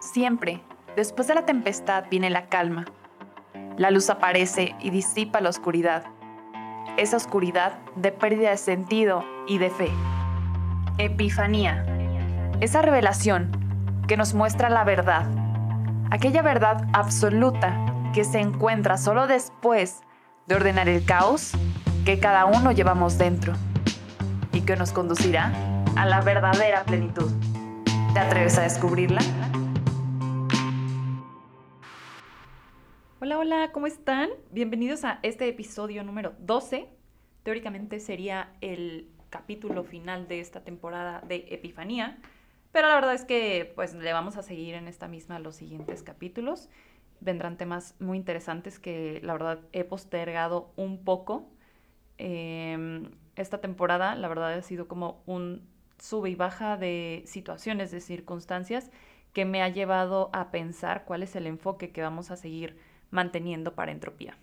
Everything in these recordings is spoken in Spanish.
Siempre, después de la tempestad viene la calma. La luz aparece y disipa la oscuridad. Esa oscuridad de pérdida de sentido y de fe. Epifanía. Esa revelación que nos muestra la verdad. Aquella verdad absoluta que se encuentra solo después de ordenar el caos que cada uno llevamos dentro y que nos conducirá a la verdadera plenitud. ¿Te atreves a descubrirla? Hola, ¿cómo están? Bienvenidos a este episodio número 12. Teóricamente sería el capítulo final de esta temporada de Epifanía, pero la verdad es que pues le vamos a seguir en esta misma los siguientes capítulos. Vendrán temas muy interesantes que la verdad he postergado un poco. Em, esta temporada la verdad ha sido como un sube y baja de situaciones, de circunstancias que me ha llevado a pensar cuál es el enfoque que vamos a seguir manteniendo para entropía.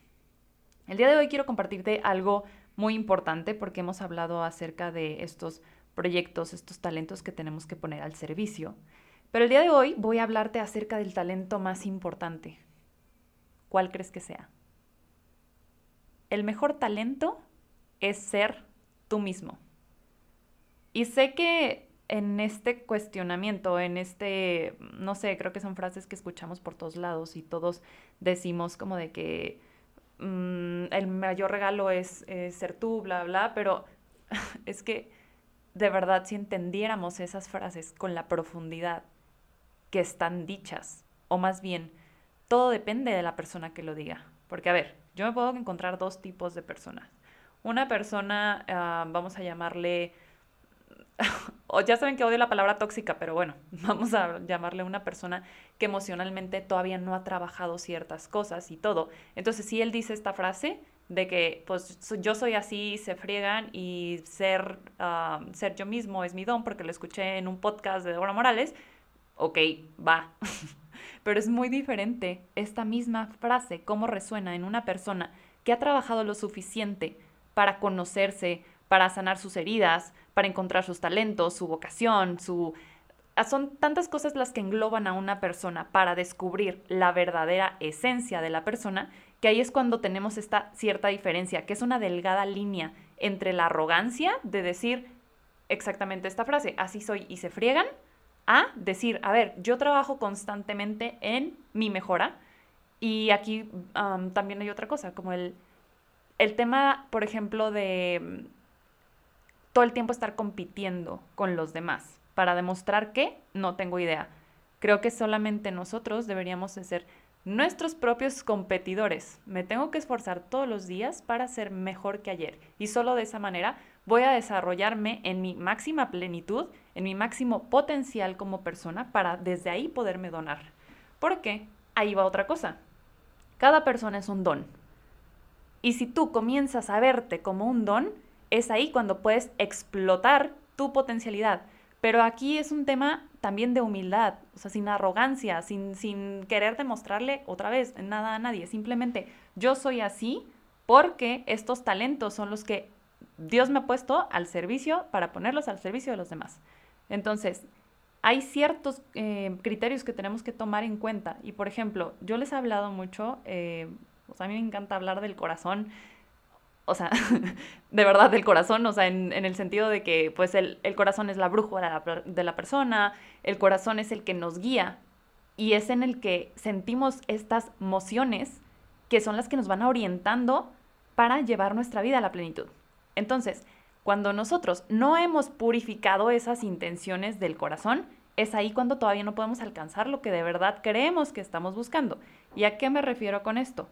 El día de hoy quiero compartirte algo muy importante porque hemos hablado acerca de estos proyectos, estos talentos que tenemos que poner al servicio. Pero el día de hoy voy a hablarte acerca del talento más importante. ¿Cuál crees que sea? El mejor talento es ser tú mismo. Y sé que en este cuestionamiento, en este, no sé, creo que son frases que escuchamos por todos lados y todos decimos como de que mm, el mayor regalo es, ser tú, bla, bla, pero es que de verdad si entendiéramos esas frases con la profundidad que están dichas, o más bien, todo depende de la persona que lo diga. Porque, a ver, yo me puedo encontrar dos tipos de personas. Una persona, ah, vamos a llamarle o ya saben que odio la palabra tóxica, pero bueno, vamos a llamarle una persona que emocionalmente todavía no ha trabajado ciertas cosas y todo. Entonces, si él dice esta frase de que pues yo soy así, se friegan y ser, ser yo mismo es mi don, porque lo escuché en un podcast de Débora Morales, ok, va. pero es muy diferente esta misma frase, cómo resuena en una persona que ha trabajado lo suficiente para conocerse, para sanar sus heridas, para encontrar sus talentos, su vocación, su... Ah, son tantas cosas las que engloban a una persona para descubrir la verdadera esencia de la persona, que ahí es cuando tenemos esta cierta diferencia, que es una delgada línea entre la arrogancia de decir exactamente esta frase, así soy y se friegan, a decir, a ver, yo trabajo constantemente en mi mejora. Y aquí también hay otra cosa, como el, el tema, por ejemplo, de todo el tiempo estar compitiendo con los demás para demostrar que no tengo idea. Creo que solamente nosotros deberíamos de ser nuestros propios competidores. Me tengo que esforzar todos los días para ser mejor que ayer y solo de esa manera voy a desarrollarme en mi máxima plenitud, en mi máximo potencial como persona para desde ahí poderme donar. Porque ahí va otra cosa. Cada persona es un don. Y si tú comienzas a verte como un don, es ahí cuando puedes explotar tu potencialidad. Pero aquí es un tema también de humildad, o sea, sin arrogancia, sin, sin querer demostrarle otra vez nada a nadie. Simplemente yo soy así porque estos talentos son los que Dios me ha puesto al servicio para ponerlos al servicio de los demás. Entonces, hay ciertos eh, criterios que tenemos que tomar en cuenta. Y por ejemplo, yo les he hablado mucho, eh, a mí me encanta hablar del corazón, o sea, de verdad del corazón, o sea, en, el sentido de que pues el, corazón es la brújula de la, persona, el corazón es el que nos guía y es en el que sentimos estas mociones que son las que nos van orientando para llevar nuestra vida a la plenitud. Entonces, cuando nosotros no hemos purificado esas intenciones del corazón, es ahí cuando todavía no podemos alcanzar lo que de verdad creemos que estamos buscando. ¿Y a qué me refiero con esto?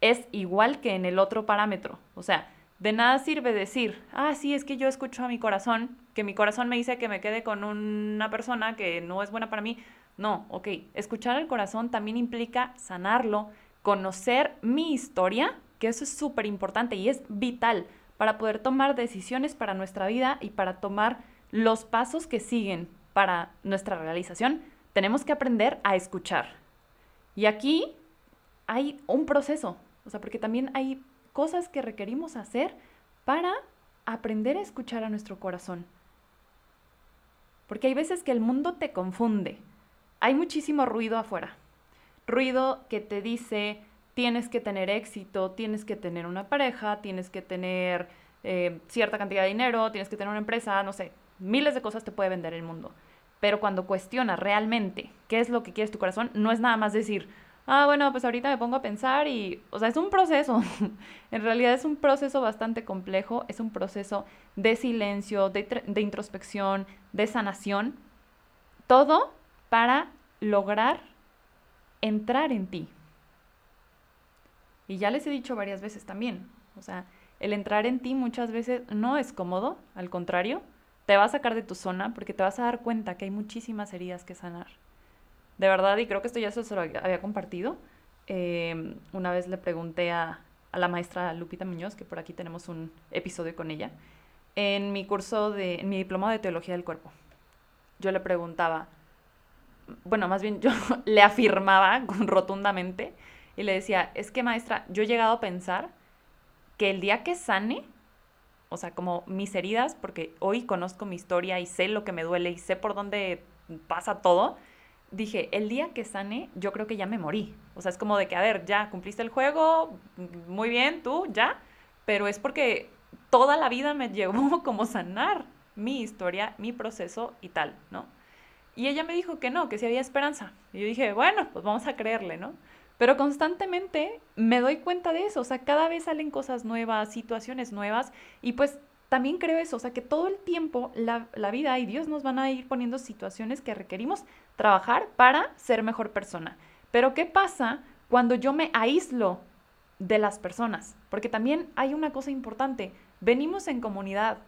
Es igual que en el otro parámetro. O sea, de nada sirve decir, ah, sí, es que yo escucho a mi corazón, que mi corazón me dice que me quede con una persona que no es buena para mí. No, ok, escuchar al corazón también implica sanarlo, conocer mi historia, que eso es súper importante y es vital para poder tomar decisiones para nuestra vida y para tomar los pasos que siguen para nuestra realización. Tenemos que aprender a escuchar. Y aquí hay un proceso, o sea, porque también hay cosas que requerimos hacer para aprender a escuchar a nuestro corazón. Porque hay veces que el mundo te confunde. hay muchísimo ruido afuera. Ruido que te dice, tienes que tener éxito, tienes que tener una pareja, tienes que tener eh, cierta cantidad de dinero, tienes que tener una empresa, no sé, miles de cosas te puede vender el mundo. Pero cuando cuestionas realmente qué es lo que quieres tu corazón, no es nada más decir, ah, bueno, pues ahorita me pongo a pensar y, o sea, es un proceso. en realidad es un proceso bastante complejo, es un proceso de silencio, de, de introspección, de sanación, todo para lograr entrar en ti. Y ya les he dicho varias veces también, o sea, el entrar en ti muchas veces no es cómodo, al contrario, te va a sacar de tu zona porque te vas a dar cuenta que hay muchísimas heridas que sanar. De verdad, y creo que esto ya se lo había compartido. Em, una vez le pregunté a, a, la maestra Lupita Muñoz, que por aquí tenemos un episodio con ella, en mi curso de, en mi diploma de teología del cuerpo. Yo le preguntaba, bueno, más bien yo le afirmaba rotundamente y le decía, es que maestra, yo he llegado a pensar que el día que sane, o sea, como mis heridas, porque hoy conozco mi historia y sé lo que me duele y sé por dónde pasa todo, dije, el día que sane, yo creo que ya me morí. O sea, es como de que, a ver, ya cumpliste el juego, muy bien, tú, ya, pero es porque toda la vida me llevó como sanar mi historia, mi proceso y tal, ¿no? Y ella me dijo que no, que sí había esperanza. Y yo dije, bueno, pues vamos a creerle, ¿no? Pero constantemente me doy cuenta de eso, o sea, cada vez salen cosas nuevas, situaciones nuevas, y pues también creo eso, o sea, que todo el tiempo la, vida y Dios nos van a ir poniendo situaciones que requerimos trabajar para ser mejor persona. Pero ¿qué pasa cuando yo me aíslo de las personas? Porque también hay una cosa importante, venimos en comunidad,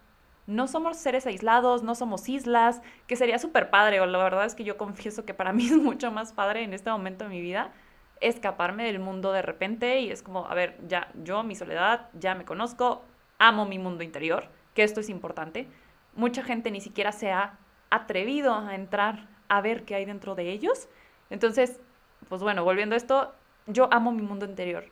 no somos seres aislados, no somos islas, que sería súper padre, o la verdad es que yo confieso que para mí es mucho más padre en este momento de mi vida escaparme del mundo de repente y es como, a ver, ya yo, mi soledad, ya me conozco, amo mi mundo interior, que esto es importante. Mucha gente ni siquiera se ha atrevido a entrar a ver qué hay dentro de ellos. Entonces, pues bueno, volviendo a esto, yo amo mi mundo interior.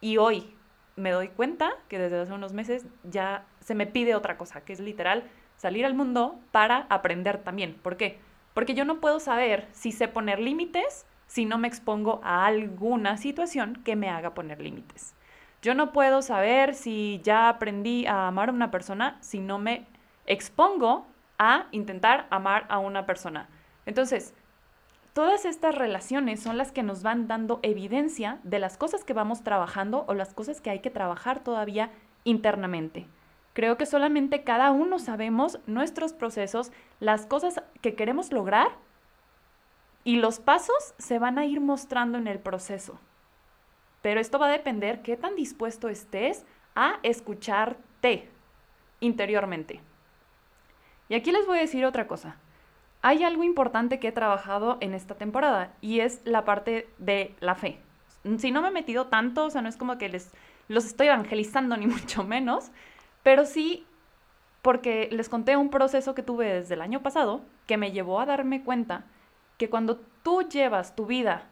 Y hoy me doy cuenta que desde hace unos meses ya se me pide otra cosa, que es literal salir al mundo para aprender también. ¿Por qué? Porque yo no puedo saber si sé poner límites si no me expongo a alguna situación que me haga poner límites. Yo no puedo saber si ya aprendí a amar a una persona si no me expongo a intentar amar a una persona. Entonces, todas estas relaciones son las que nos van dando evidencia de las cosas que vamos trabajando o las cosas que hay que trabajar todavía internamente. Creo que solamente cada uno sabemos nuestros procesos, las cosas que queremos lograr y los pasos se van a ir mostrando en el proceso. Pero esto va a depender qué tan dispuesto estés a escucharte interiormente. Y aquí les voy a decir otra cosa. Hay algo importante que he trabajado en esta temporada y es la parte de la fe. Si no me he metido tanto, o sea, no es como que les los estoy evangelizando ni mucho menos, pero sí porque les conté un proceso que tuve desde el año pasado que me llevó a darme cuenta que cuando tú llevas tu vida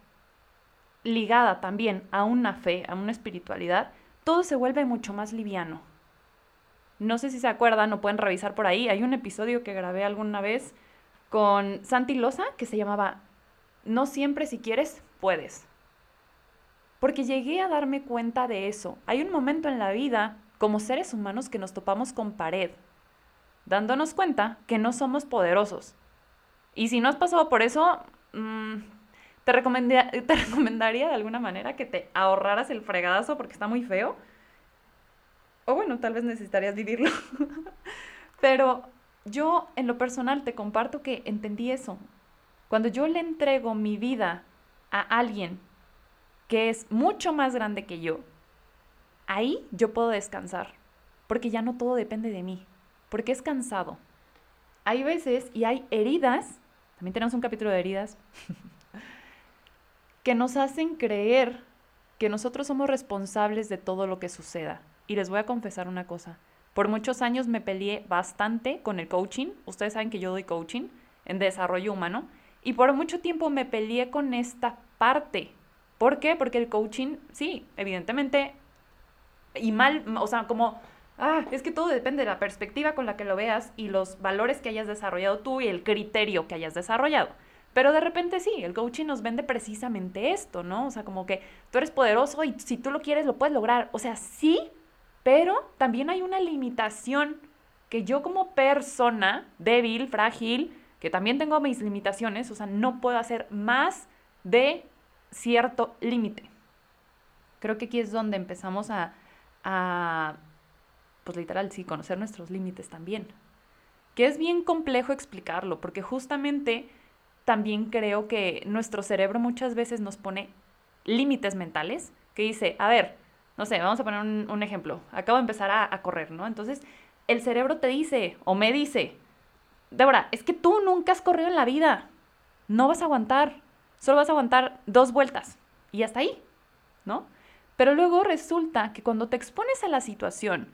ligada también a una fe, a una espiritualidad, todo se vuelve mucho más liviano. No sé si se acuerdan o pueden revisar por ahí. Hay un episodio que grabé alguna vez con Santi Loza que se llamaba No siempre si quieres, puedes. Porque llegué a darme cuenta de eso. Hay un momento en la vida, como seres humanos, que nos topamos con pared, dándonos cuenta que no somos poderosos, y si no has pasado por eso, mm, te, te recomendaría de alguna manera que te ahorraras el fregadazo porque está muy feo. O bueno, tal vez necesitarías vivirlo. Pero yo en lo personal te comparto que entendí eso. Cuando yo le entrego mi vida a alguien que es mucho más grande que yo, ahí yo puedo descansar, porque ya no todo depende de mí, porque es cansado. Hay veces y hay heridas también tenemos un capítulo de heridas, que nos hacen creer que nosotros somos responsables de todo lo que suceda. Y les voy a confesar una cosa. Por muchos años me peleé bastante con el coaching. Ustedes saben que yo doy coaching en desarrollo humano. Y por mucho tiempo me peleé con esta parte. ¿Por qué? Porque el coaching, sí, evidentemente, y mal, o sea, como ah, es que todo depende de la perspectiva con la que lo veas y los valores que hayas desarrollado tú y el criterio que hayas desarrollado. Pero de repente sí, el coaching nos vende precisamente esto, ¿no? O sea, como que tú eres poderoso y si tú lo quieres lo puedes lograr. O sea, sí, pero también hay una limitación que yo como persona débil, frágil, que también tengo mis limitaciones, o sea, no puedo hacer más de cierto límite. Creo que aquí es donde empezamos a, a, pues literal, sí, conocer nuestros límites también. Que es bien complejo explicarlo, porque justamente también creo que nuestro cerebro muchas veces nos pone límites mentales, que dice, a ver, no sé, vamos a poner un, ejemplo, acabo de empezar a, correr, ¿no? Entonces, el cerebro te dice, o me dice, Débora, es que tú nunca has corrido en la vida, no vas a aguantar, solo vas a aguantar dos vueltas y hasta ahí, ¿no? Pero luego resulta que cuando te expones a la situación,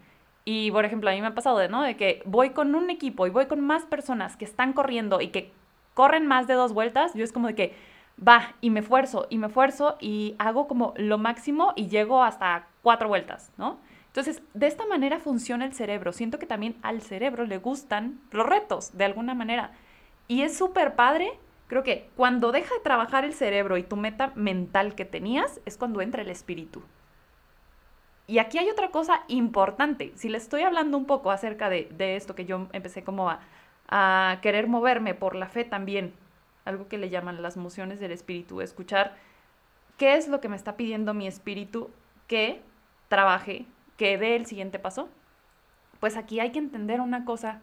y por ejemplo, a mí me ha pasado de, ¿no? De que voy con un equipo y voy con más personas que están corriendo y que corren más de dos vueltas, yo es como de que va y me esfuerzo y me esfuerzo y hago como lo máximo y llego hasta cuatro vueltas, ¿no? Entonces, de esta manera funciona el cerebro. Siento que también al cerebro le gustan los retos, de alguna manera. Y es súper padre Creo que cuando deja de trabajar el cerebro y tu meta mental que tenías es cuando entra el espíritu. Y aquí hay otra cosa importante. Si le estoy hablando un poco acerca de, esto que yo empecé como a, a, querer moverme por la fe también, algo que le llaman las mociones del espíritu, escuchar qué es lo que me está pidiendo mi espíritu que trabaje, que dé el siguiente paso. Pues aquí hay que entender una cosa.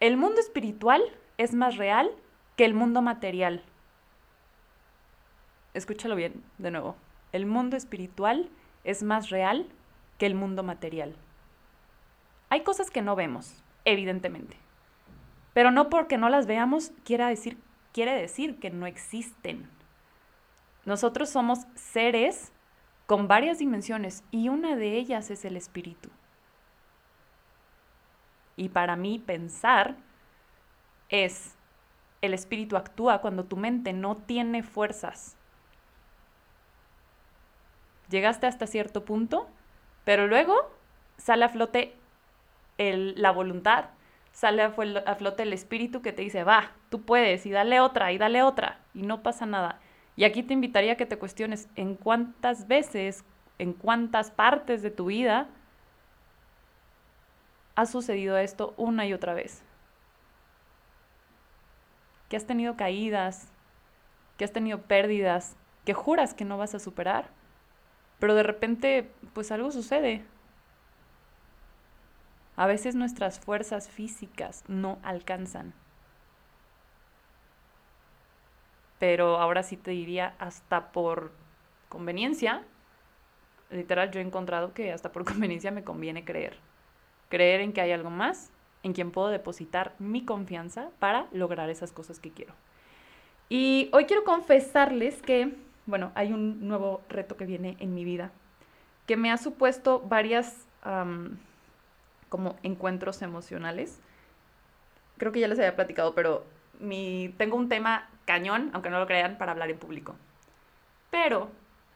El mundo espiritual es más real que el mundo material. Escúchalo bien, de nuevo. El mundo espiritual es más real que el mundo material. Hay cosas que no vemos, evidentemente. Pero no porque no las veamos quiere decir, quiere decir que no existen. Nosotros somos seres con varias dimensiones y una de ellas es el espíritu. Y para mí pensar es el espíritu actúa cuando tu mente no tiene fuerzas. Llegaste hasta cierto punto, pero luego sale a flote la voluntad, sale a, flote el espíritu que te dice, va, tú puedes, y dale otra, y dale otra, y no pasa nada. Y aquí te invitaría a que te cuestiones en cuántas veces, en cuántas partes de tu vida ha sucedido esto una y otra vez que has tenido caídas, que has tenido pérdidas, que juras que no vas a superar, pero de repente pues algo sucede. A veces nuestras fuerzas físicas no alcanzan. Pero ahora sí te diría hasta por conveniencia, literal yo he encontrado que hasta por conveniencia me conviene creer. Creer en que hay algo más en quien puedo depositar mi confianza para lograr esas cosas que quiero. Y hoy quiero confesarles que, bueno, hay un nuevo reto que viene en mi vida, que me ha supuesto varias como encuentros emocionales. Creo que ya les había platicado, pero mi, tengo un tema cañón, aunque no lo crean, para hablar en público. Pero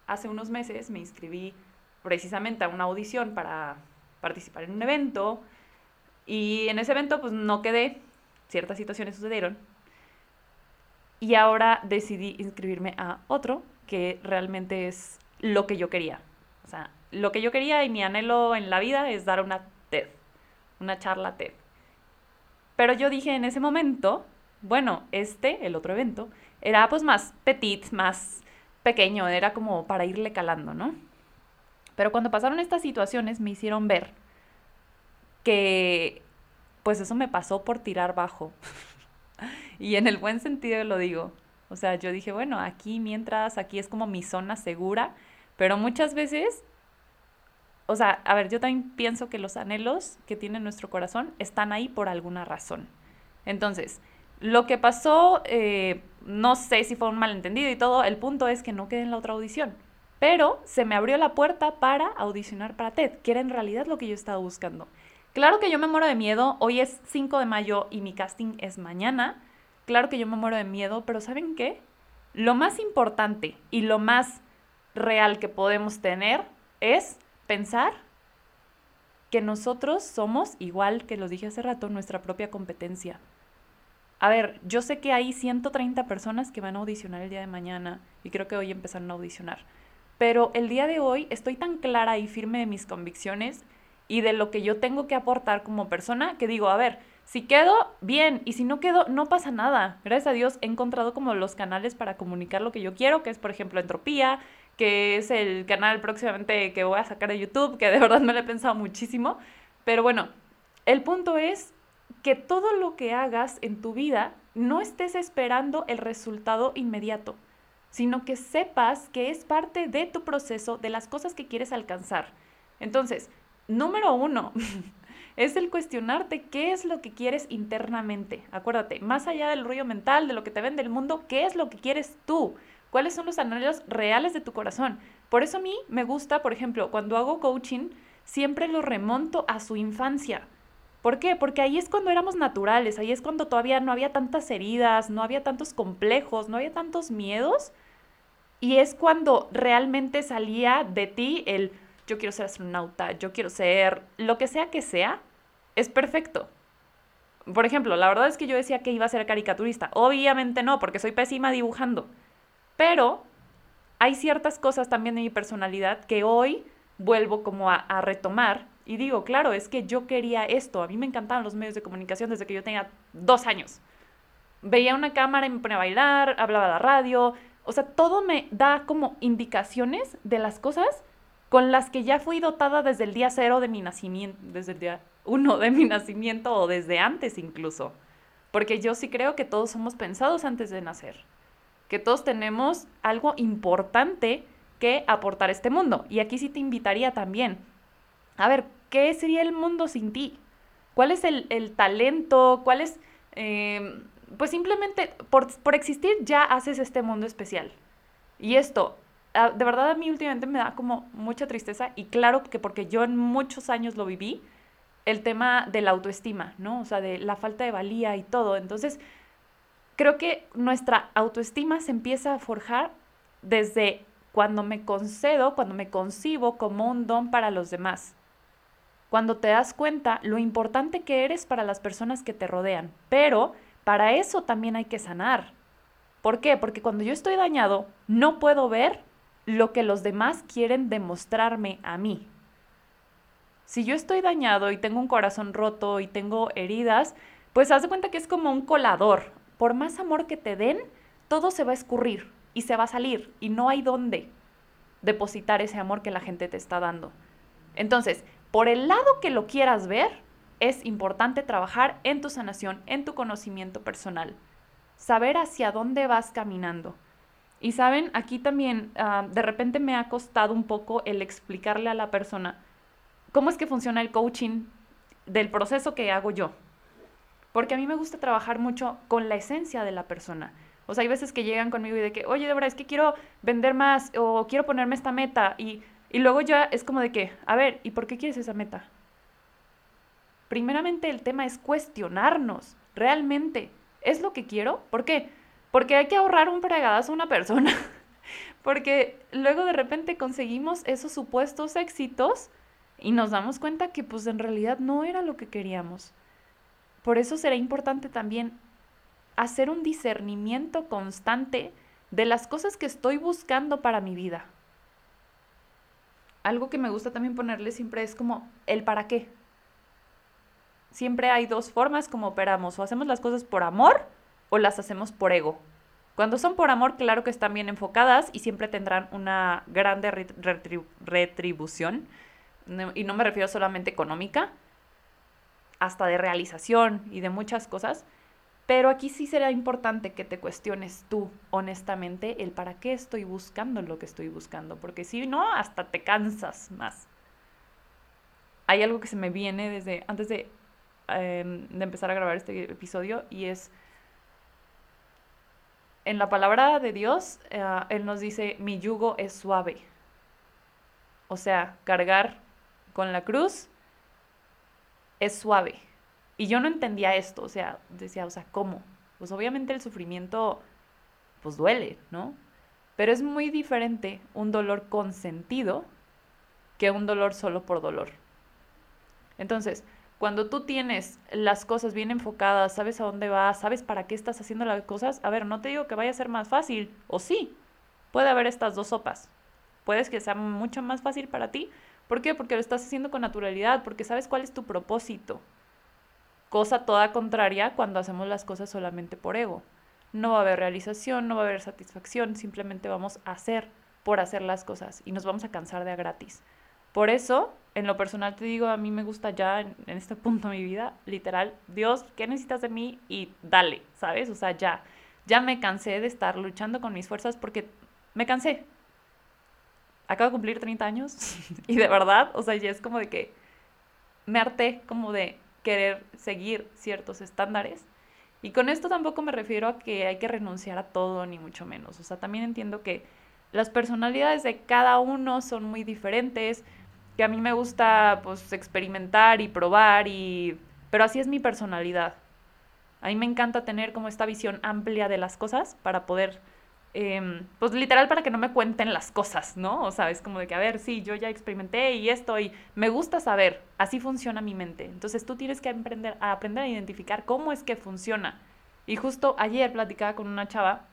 hace unos meses me inscribí precisamente a una audición para participar en un evento y en ese evento pues no quedé, ciertas situaciones sucedieron. Y ahora decidí inscribirme a otro que realmente es lo que yo quería. O sea, lo que yo quería y mi anhelo en la vida es dar una TED, una charla TED. Pero yo dije en ese momento, bueno, este, el otro evento, era pues más petit, más pequeño, era como para irle calando, ¿no? Pero cuando pasaron estas situaciones me hicieron ver que pues eso me pasó por tirar bajo. y en el buen sentido lo digo. O sea, yo dije, bueno, aquí mientras, aquí es como mi zona segura, pero muchas veces, o sea, a ver, yo también pienso que los anhelos que tiene nuestro corazón están ahí por alguna razón. Entonces, lo que pasó, eh, no sé si fue un malentendido y todo, el punto es que no quedé en la otra audición. Pero se me abrió la puerta para audicionar para TED, que era en realidad lo que yo estaba buscando. Claro que yo me muero de miedo, hoy es 5 de mayo y mi casting es mañana. Claro que yo me muero de miedo, pero ¿saben qué? Lo más importante y lo más real que podemos tener es pensar que nosotros somos, igual que lo dije hace rato, nuestra propia competencia. a ver, yo sé que hay 130 personas que van a audicionar el día de mañana y creo que hoy empezaron a audicionar. Pero el día de hoy estoy tan clara y firme de mis convicciones y de lo que yo tengo que aportar como persona que digo, a ver, si quedo, bien, y si no quedo, no pasa nada. Gracias a Dios he encontrado como los canales para comunicar lo que yo quiero, que es por ejemplo Entropía, que es el canal próximamente que voy a sacar de YouTube, que de verdad me lo he pensado muchísimo. Pero bueno, el punto es que todo lo que hagas en tu vida no estés esperando el resultado inmediato, sino que sepas que es parte de tu proceso, de las cosas que quieres alcanzar. Entonces, número uno, es el cuestionarte qué es lo que quieres internamente. Acuérdate, más allá del ruido mental, de lo que te vende el mundo, ¿qué es lo que quieres tú? ¿Cuáles son los anhelos reales de tu corazón? Por eso a mí me gusta, por ejemplo, cuando hago coaching, siempre lo remonto a su infancia. ¿Por qué? Porque ahí es cuando éramos naturales, ahí es cuando todavía no había tantas heridas, no había tantos complejos, no había tantos miedos. Y es cuando realmente salía de ti el yo quiero ser astronauta, yo quiero ser lo que sea que sea, es perfecto. Por ejemplo, la verdad es que yo decía que iba a ser caricaturista. Obviamente no, porque soy pésima dibujando. Pero hay ciertas cosas también de mi personalidad que hoy vuelvo como a, retomar y digo, claro, es que yo quería esto. A mí me encantaban los medios de comunicación desde que yo tenía dos años. Veía una cámara y me ponía a bailar, hablaba a la radio. O sea, todo me da como indicaciones de las cosas con las que ya fui dotada desde el día cero de mi nacimiento, desde el día uno de mi nacimiento o desde antes incluso. Porque yo sí creo que todos somos pensados antes de nacer. Que todos tenemos algo importante que aportar a este mundo. Y aquí sí te invitaría también a ver, ¿qué sería el mundo sin ti? ¿Cuál es el, talento? ¿Cuál es... Em, pues simplemente por, por, existir ya haces este mundo especial. Y esto, de verdad a mí últimamente me da como mucha tristeza y claro que porque yo en muchos años lo viví, el tema de la autoestima, ¿no? O sea, de la falta de valía y todo. Entonces, creo que nuestra autoestima se empieza a forjar desde cuando me concedo, cuando me concibo como un don para los demás cuando te das cuenta lo importante que eres para las personas que te rodean. Pero para eso también hay que sanar. ¿Por qué? Porque cuando yo estoy dañado, no puedo ver lo que los demás quieren demostrarme a mí. Si yo estoy dañado y tengo un corazón roto y tengo heridas, pues haz de cuenta que es como un colador. Por más amor que te den, todo se va a escurrir y se va a salir y no hay dónde depositar ese amor que la gente te está dando. Entonces, por el lado que lo quieras ver, es importante trabajar en tu sanación, en tu conocimiento personal, saber hacia dónde vas caminando. Y saben, aquí también ah, de repente me ha costado un poco el explicarle a la persona cómo es que funciona el coaching del proceso que hago yo. Porque a mí me gusta trabajar mucho con la esencia de la persona. O sea, hay veces que llegan conmigo y de que, oye, Débora, es que quiero vender más o quiero ponerme esta meta y y luego ya es como de que, a ver, ¿y por qué quieres esa meta? Primeramente el tema es cuestionarnos, realmente, ¿es lo que quiero? ¿Por qué? Porque hay que ahorrar un fregadazo a una persona. Porque luego de repente conseguimos esos supuestos éxitos y nos damos cuenta que pues en realidad no era lo que queríamos. Por eso será importante también hacer un discernimiento constante de las cosas que estoy buscando para mi vida algo que me gusta también ponerle siempre es como el para qué. Siempre hay dos formas como operamos, o hacemos las cosas por amor o las hacemos por ego. Cuando son por amor, claro que están bien enfocadas y siempre tendrán una grande retribución. Y no me refiero solamente económica, hasta de realización y de muchas cosas. Pero aquí sí será importante que te cuestiones tú honestamente el para qué estoy buscando lo que estoy buscando, porque si no, hasta te cansas más. Hay algo que se me viene desde antes de, em, de empezar a grabar este episodio y es, en la palabra de Dios, eh, Él nos dice, mi yugo es suave. O sea, cargar con la cruz es suave y yo no entendía esto, o sea, decía, o sea, ¿cómo? Pues obviamente el sufrimiento, pues duele, ¿no? Pero es muy diferente un dolor consentido que un dolor solo por dolor. Entonces, Cuando tú tienes las cosas bien enfocadas, sabes a dónde vas, sabes para qué estás haciendo las cosas, a ver, no te digo que vaya a ser más fácil, o sí, puede haber estas dos sopas. Puedes que sea mucho más fácil para ti. ¿Por qué? Porque lo estás haciendo con naturalidad, porque sabes cuál es tu propósito. Cosa toda contraria cuando hacemos las cosas solamente por ego. No va a haber realización, no va a haber satisfacción, simplemente vamos a hacer por hacer las cosas y nos vamos a cansar de a gratis. Por eso, en lo personal te digo, a mí me gusta ya en, este punto de mi vida, literal, Dios, ¿qué necesitas de mí? Y dale, ¿sabes? O sea, ya, ya me cansé de estar luchando con mis fuerzas porque me cansé. Acabo de cumplir 30 años y de verdad, o sea, ya es como de que me harté como de querer seguir ciertos estándares. Y con esto tampoco me refiero a que hay que renunciar a todo, ni mucho menos. O sea, también entiendo que las personalidades de cada uno son muy diferentes que a mí me gusta pues experimentar y probar y pero así es mi personalidad. A mí me encanta tener como esta visión amplia de las cosas para poder, em, pues literal para que no me cuenten las cosas, ¿no? O sea, es como de que, a ver, sí, yo ya experimenté y esto y me gusta saber, así funciona mi mente. Entonces tú tienes que aprender a, aprender a identificar cómo es que funciona. Y justo ayer platicaba con una chava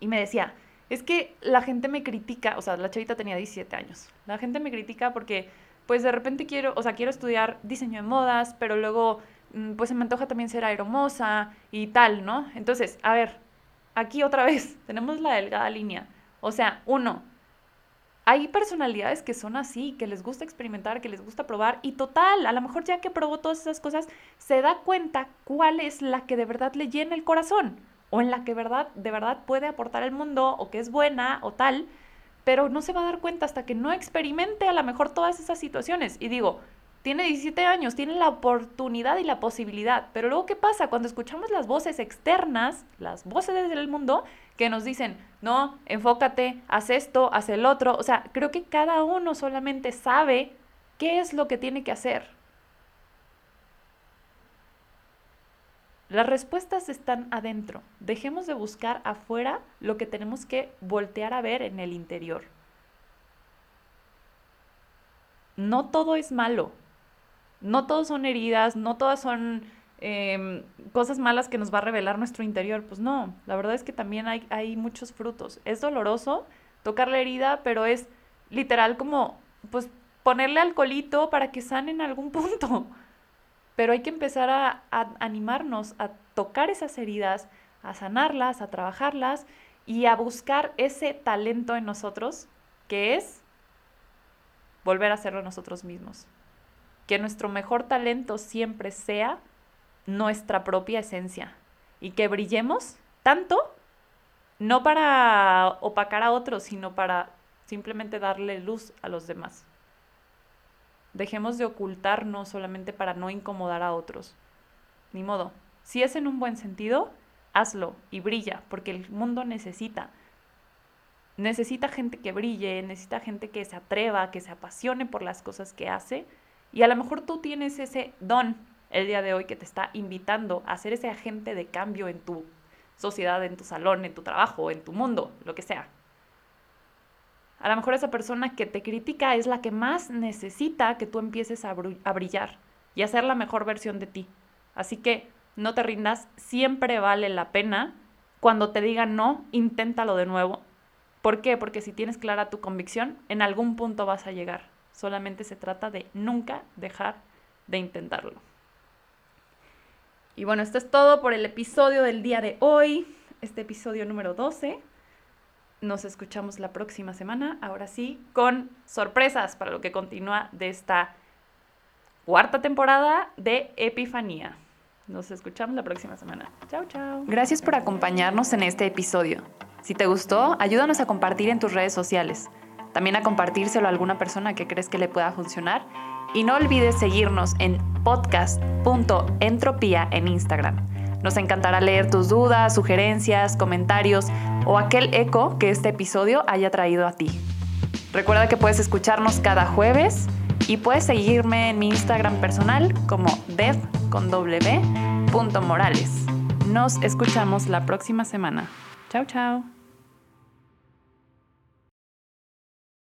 y me decía, es que la gente me critica, o sea, la chavita tenía 17 años. La gente me critica porque, pues de repente quiero, o sea, quiero estudiar diseño de modas, pero luego, mm, pues se me antoja también ser aeromosa y tal, ¿no? Entonces, a ver, aquí otra vez, tenemos la delgada línea. O sea, uno, hay personalidades que son así, que les gusta experimentar, que les gusta probar y total, a lo mejor ya que probó todas esas cosas, se da cuenta cuál es la que de verdad le llena el corazón o en la que verdad, de verdad puede aportar al mundo o que es buena o tal, pero no se va a dar cuenta hasta que no experimente a lo mejor todas esas situaciones. Y digo, tiene 17 años, tiene la oportunidad y la posibilidad, pero luego ¿qué pasa cuando escuchamos las voces externas, las voces del mundo, que nos dicen, no, enfócate, haz esto, haz el otro? O sea, creo que cada uno solamente sabe qué es lo que tiene que hacer. Las respuestas están adentro. Dejemos de buscar afuera lo que tenemos que voltear a ver en el interior. No todo es malo. No todos son heridas, no todas son em, cosas malas que nos va a revelar nuestro interior. Pues no, la verdad es que también hay, hay muchos frutos. Es doloroso tocar la herida, pero es literal como pues ponerle alcoholito para que sane en algún punto pero hay que empezar a, animarnos a tocar esas heridas, a sanarlas, a trabajarlas y a buscar ese talento en nosotros que es volver a hacerlo nosotros mismos. Que nuestro mejor talento siempre sea nuestra propia esencia y que brillemos tanto no para opacar a otros, sino para simplemente darle luz a los demás. Dejemos de ocultarnos solamente para no incomodar a otros. Ni modo. Si es en un buen sentido, hazlo y brilla, porque el mundo necesita. Necesita gente que brille, necesita gente que se atreva, que se apasione por las cosas que hace. Y a lo mejor tú tienes ese don el día de hoy que te está invitando a ser ese agente de cambio en tu sociedad, en tu salón, en tu trabajo, en tu mundo, lo que sea. A lo mejor esa persona que te critica es la que más necesita que tú empieces a, brillar y a ser la mejor versión de ti. Así que no te rindas, siempre vale la pena. Cuando te digan no, inténtalo de nuevo. ¿Por qué? Porque si tienes clara tu convicción, en algún punto vas a llegar. Solamente se trata de nunca dejar de intentarlo. Y bueno, esto es todo por el episodio del día de hoy, este episodio número 12. Nos escuchamos la próxima semana, ahora sí, con sorpresas para lo que continúa de esta cuarta temporada de Epifanía. Nos escuchamos la próxima semana. Chao, chao. Gracias por acompañarnos en este episodio. Si te gustó, ayúdanos a compartir en tus redes sociales. También a compartírselo a alguna persona que crees que le pueda funcionar. Y no olvides seguirnos en podcast.entropía en Instagram. Nos encantará leer tus dudas, sugerencias, comentarios o aquel eco que este episodio haya traído a ti. Recuerda que puedes escucharnos cada jueves y puedes seguirme en mi Instagram personal como dev con Nos escuchamos la próxima semana. Chao, chao.